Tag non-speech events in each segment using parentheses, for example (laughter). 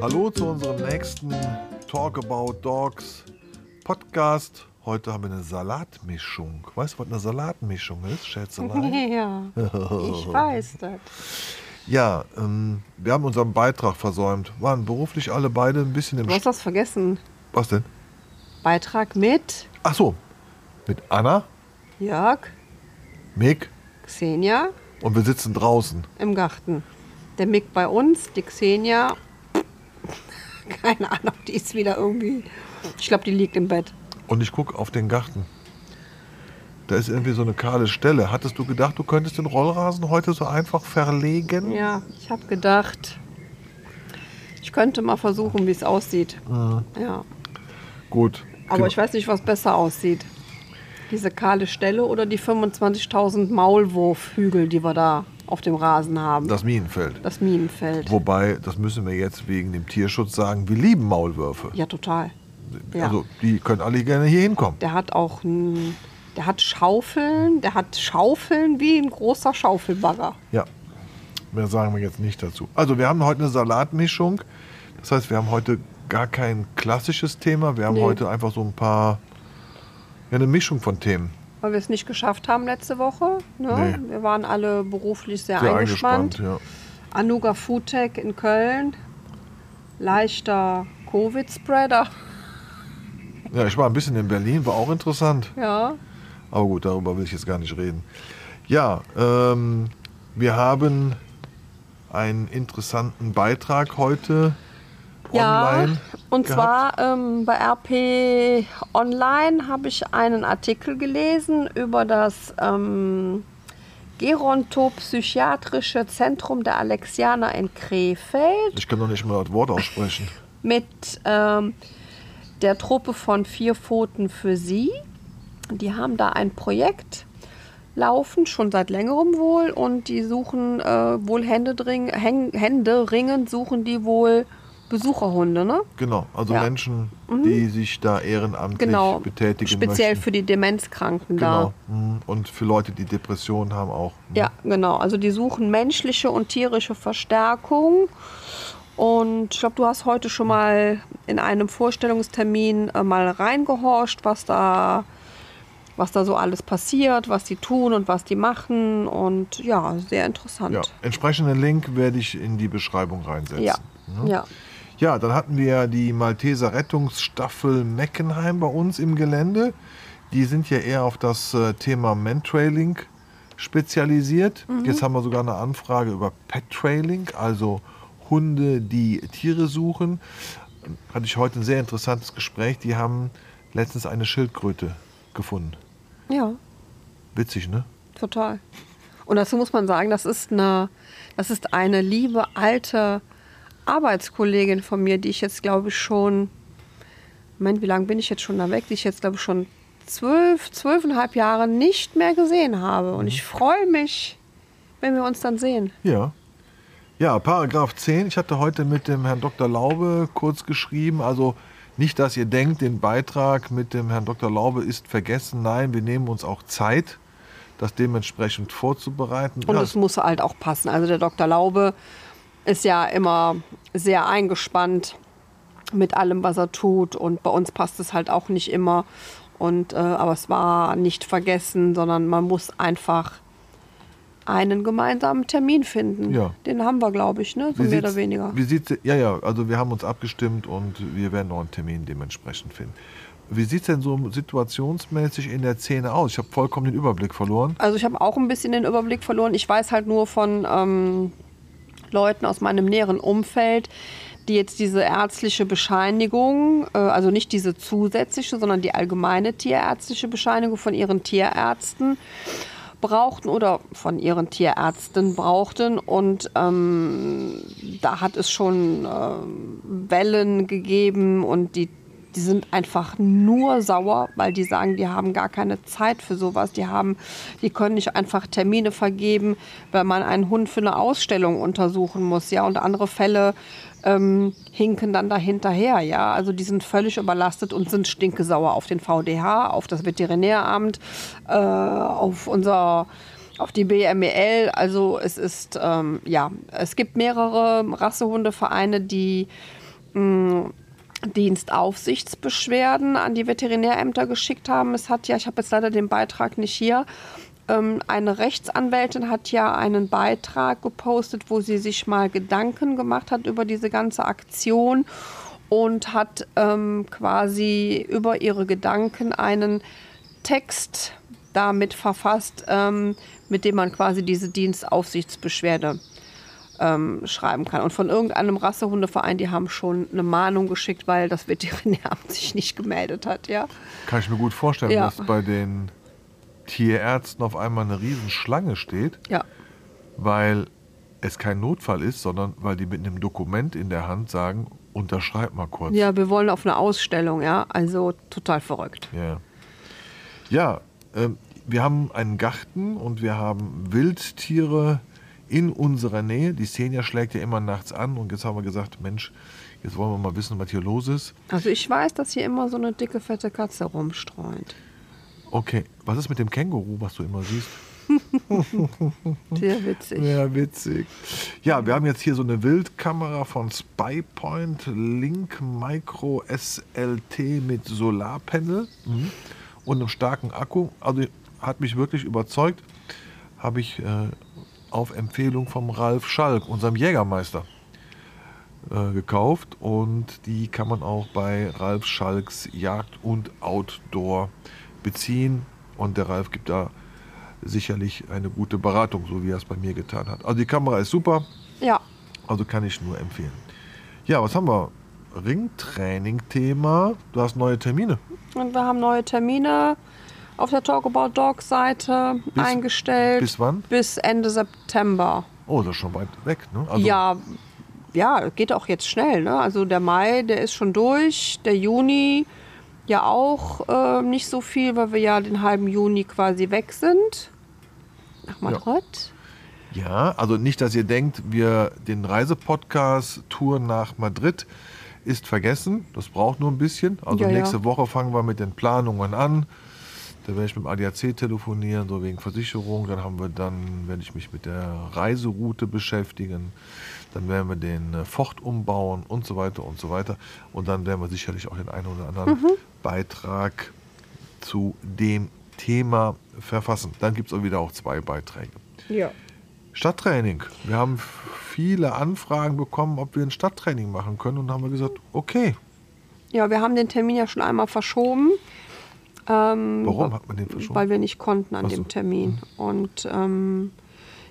Hallo zu unserem nächsten Talk About Dogs Podcast. Heute haben wir eine Salatmischung. Weißt du, was eine Salatmischung ist, Schätzelein? (laughs) Ja, ich (laughs) weiß das. Ja, ähm, wir haben unseren Beitrag versäumt. Waren beruflich alle beide ein bisschen im... Du hast St- das vergessen. Was denn? Beitrag mit Ach so, mit Anna, Jörg, Mick Xenia und wir sitzen draußen. im Garten. Der Mick bei uns, die Xenia. (laughs) Keine Ahnung, die ist wieder irgendwie. Ich glaube, die liegt im Bett. Und ich gucke auf den Garten. Da ist irgendwie so eine kahle Stelle. Hattest du gedacht, du könntest den Rollrasen heute so einfach verlegen? Ja, ich habe gedacht, ich könnte mal versuchen, wie es aussieht. Ja, Gut. Aber Genau. ich weiß nicht, was besser aussieht. Diese kahle Stelle oder die 25.000 Maulwurfhügel, die wir da auf dem Rasen haben. Das Minenfeld. Das Minenfeld. Wobei, das müssen wir jetzt wegen dem Tierschutz sagen, wir lieben Maulwürfe. Ja, total. ja. Also die können alle gerne hier hinkommen. Der hat auch ein, der hat Schaufeln, der hat Schaufeln wie ein großer Schaufelbagger. Ja, mehr sagen wir jetzt nicht dazu. Also wir haben heute eine Salatmischung. Das heißt, wir haben heute gar kein klassisches Thema. Wir haben Nee. heute einfach so ein paar, ja, eine Mischung von Themen. Weil wir es nicht geschafft haben letzte Woche. Ne? Nee. Wir waren alle beruflich sehr, Sehr eingespannt. eingespannt, ja. Anuga Foodtech in Köln. Leichter Covid-Spreader. (laughs) Ja, ich war ein bisschen in Berlin, war auch interessant. Ja. Aber gut, darüber will ich jetzt gar nicht reden. Ja, ähm, wir haben einen interessanten Beitrag heute Ja, online. und gehabt. zwar ähm, bei RP Online habe ich einen Artikel gelesen über das ähm, Gerontopsychiatrische Zentrum der Alexianer in Krefeld Ich kann noch nicht mal das Wort aussprechen. (laughs) mit ähm, der Truppe von Vier Pfoten für Sie. Die haben da ein Projekt laufen, schon seit längerem wohl, und die suchen äh, wohl Händedring, Häng, händeringend suchen die wohl Besucherhunde, ne? Genau, also Ja. Mhm. Menschen, die sich da ehrenamtlich Genau. betätigen Speziell möchten. für die Demenzkranken Genau. da. Mhm. Und für Leute, die Depressionen haben auch. Mhm. Ja, genau. Also die suchen menschliche und tierische Verstärkung. Und ich glaube, du hast heute schon mal in einem Vorstellungstermin äh, mal reingehorcht, was da, was da so alles passiert, was die tun und was die machen. Und ja, sehr interessant. Ja, entsprechenden Link werde ich in die Beschreibung reinsetzen. ja. Ne? ja. Ja, dann hatten wir die Malteser Rettungsstaffel Meckenheim bei uns im Gelände. Die sind ja eher auf das äh, Thema Mantrailing spezialisiert. Mhm. Jetzt haben wir sogar eine Anfrage über Pet-Trailing, also Hunde, die Tiere suchen. Hatte ich heute ein sehr interessantes Gespräch. Die haben letztens eine Schildkröte gefunden. ja. Witzig, ne? Total. Und dazu muss man sagen, das ist eine, das ist eine liebe alte Arbeitskollegin von mir, die ich jetzt glaube ich schon, Moment, wie lange bin ich jetzt schon da weg? Die ich jetzt glaube ich schon zwölf, zwölfeinhalb Jahre nicht mehr gesehen habe. Und ich freue mich, wenn wir uns dann sehen. Ja. Ja, Paragraph 10. Ich hatte heute mit dem Herrn Dr. Laube kurz geschrieben. Also nicht, dass ihr denkt, den Beitrag mit dem Herrn Dr. Laube ist vergessen. Nein, wir nehmen uns auch Zeit, das dementsprechend vorzubereiten. Und Ja, es muss halt auch passen. Also der Dr. Laube ist ja immer sehr eingespannt mit allem, was er tut. Und bei uns passt es halt auch nicht immer. Und, äh, aber es war nicht vergessen, sondern man muss einfach einen gemeinsamen Termin finden. Ja. Den haben wir, glaube ich, ne? so mehr oder weniger. Wie sieht's, ja, ja, also wir haben uns abgestimmt und wir werden noch einen Termin dementsprechend finden. Wie sieht es denn so situationsmäßig in der Szene aus? Ich habe vollkommen den Überblick verloren. Also ich habe auch ein bisschen den Überblick verloren. Ich weiß halt nur von ähm, Leuten aus meinem näheren Umfeld, die jetzt diese ärztliche Bescheinigung, äh, also nicht diese zusätzliche, sondern die allgemeine tierärztliche Bescheinigung von ihren Tierärzten brauchten oder von ihren Tierärzten brauchten. Und ähm, da hat es schon ähm, Wellen gegeben und die die sind einfach nur sauer, weil die sagen, die haben gar keine Zeit für sowas. Die haben, die können nicht einfach Termine vergeben, wenn man einen Hund für eine Ausstellung untersuchen muss. Ja, und andere Fälle ähm, hinken dann da hinterher, ja. Also die sind völlig überlastet und sind stinkesauer auf den VDH, auf das Veterinäramt, äh, auf unser auf die BMEL. Also es ist, ähm, ja, es gibt mehrere Rassehundevereine, die mh, Dienstaufsichtsbeschwerden an die Veterinärämter geschickt haben. Es hat ja, ich habe jetzt leider den Beitrag nicht hier, ähm, eine Rechtsanwältin hat ja einen Beitrag gepostet, wo sie sich mal Gedanken gemacht hat über diese ganze Aktion und hat ähm, quasi über ihre Gedanken einen Text damit verfasst, ähm, mit dem man quasi diese Dienstaufsichtsbeschwerde ähm, schreiben kann. Und von irgendeinem Rassehundeverein, die haben schon eine Mahnung geschickt, weil das Veterinäramt (laughs) sich nicht gemeldet hat. Ja? Kann ich mir gut vorstellen, Ja. dass bei den Tierärzten auf einmal eine Riesenschlange steht, Ja. weil es kein Notfall ist, sondern weil die mit einem Dokument in der Hand sagen, unterschreib mal kurz. ja, wir wollen auf eine Ausstellung, ja. Also total verrückt. Ja, ja ähm, wir haben einen Garten und wir haben Wildtiere in unserer Nähe. Die Xenia schlägt ja immer nachts an und jetzt haben wir gesagt, Mensch, jetzt wollen wir mal wissen, was hier los ist. Also ich weiß, dass hier immer so eine dicke, fette Katze rumstreunt. Okay, was ist mit dem Känguru, was du immer siehst? (laughs) Sehr witzig. Ja, witzig. Ja, wir haben jetzt hier so eine Wildkamera von SpyPoint Link Micro SLT mit Solarpanel mhm. und einem starken Akku. Also hat mich wirklich überzeugt. Habe ich äh, auf Empfehlung vom Ralf Schalk, unserem Jägermeister, äh, gekauft. Und die kann man auch bei Ralf Schalks Jagd und Outdoor beziehen. Und der Ralf gibt da sicherlich eine gute Beratung, so wie er es bei mir getan hat. Also die Kamera ist super, Ja, also kann ich nur empfehlen. Ja, was haben wir? Ringtraining-Thema. Du hast neue Termine. und wir haben neue Termine auf der Talk About Dog Seite Bis- eingestellt. bis wann? Bis Ende September. Oh, das ist schon weit weg, ne? Also, ja, ja, geht auch jetzt schnell. Ne? Also der Mai, der ist schon durch. Der Juni ja auch äh, nicht so viel, weil wir ja den halben Juni quasi weg sind. Nach Madrid. Ja, also nicht, dass ihr denkt, wir den Reisepodcast Tour nach Madrid ist vergessen. Das braucht nur ein bisschen. Also Ja, ja. nächste Woche fangen wir mit den Planungen an. Da werde ich mit dem ADAC telefonieren, so wegen Versicherung. Dann haben wir dann, werde ich mich mit der Reiseroute beschäftigen. Dann werden wir den äh, Fort umbauen und so weiter und so weiter. Und dann werden wir sicherlich auch den einen oder anderen Mhm. Beitrag zu dem Thema verfassen. Dann gibt es auch wieder auch zwei Beiträge. Ja. Stadttraining. Wir haben viele Anfragen bekommen, ob wir ein Stadttraining machen können und haben wir gesagt, okay. Ja, wir haben den Termin ja schon einmal verschoben. Ähm, Warum hat man den verschoben? Weil wir nicht konnten an so. dem Termin. Und ähm,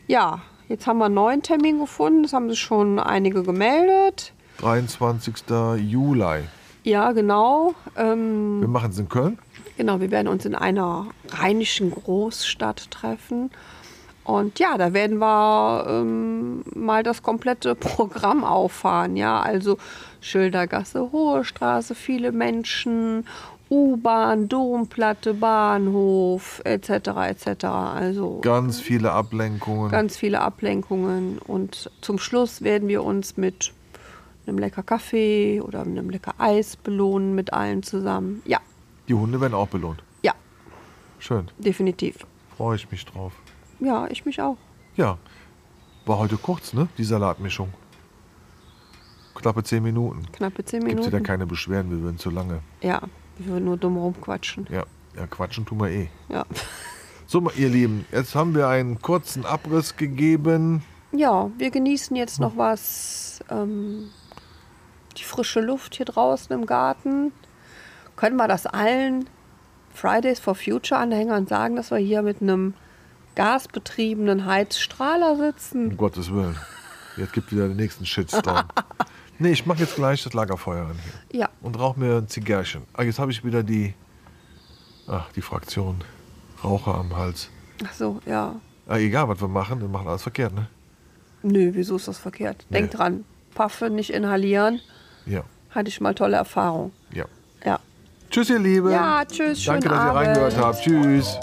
ja, jetzt haben wir einen neuen Termin gefunden. Das haben sich schon einige gemeldet. 23. Juli. Ja, genau. Ähm, Wir machen es in Köln. Genau, wir werden uns in einer rheinischen Großstadt treffen. Und ja, da werden wir ähm, mal das komplette (laughs) Programm auffahren. Ja, also Schildergasse, Hohe Straße, viele Menschen, U-Bahn, Domplatte, Bahnhof, etc. etc. Also Ganz viele Ablenkungen. ganz viele Ablenkungen. Und zum Schluss werden wir uns mit einem lecker Kaffee oder einem lecker Eis belohnen mit allen zusammen. Ja, Die Hunde werden auch belohnt. ja, Schön. definitiv. Freue ich mich drauf. Ja, ich mich auch. Ja. War heute kurz, ne? Die Salatmischung. Knappe 10 Minuten. Knappe zehn Gibt es Minuten. wieder keine Beschwerden, wir würden zu lange. Ja, wir würden nur dumm rumquatschen. Ja, ja, quatschen tun wir eh. Ja. So, ihr Lieben, jetzt haben wir einen kurzen Abriss gegeben. ja, wir genießen jetzt noch was. Ähm, die frische Luft hier draußen im Garten. Können wir das allen Fridays for Future Anhängern sagen, dass wir hier mit einem gasbetriebenen Heizstrahler sitzen? Um Gottes Willen. Jetzt gibt wieder den nächsten Shitstorm. (laughs) nee, ich mache jetzt gleich das Lagerfeuer an hier. Ja, Und rauche mir ein Zigärchen. Ah, jetzt habe ich wieder die, ach, die Fraktion Raucher am Hals. ach so, ja. Ah, egal, was wir machen, wir machen alles verkehrt, ne? Nö, wieso ist das verkehrt? Nee. Denk dran, Paffe nicht inhalieren. Ja, Hatte ich mal tolle Erfahrung. ja. Ja. Tschüss, ihr Lieben. Ja, tschüss, Danke, dass ihr Abend. reingehört habt. Tschüss.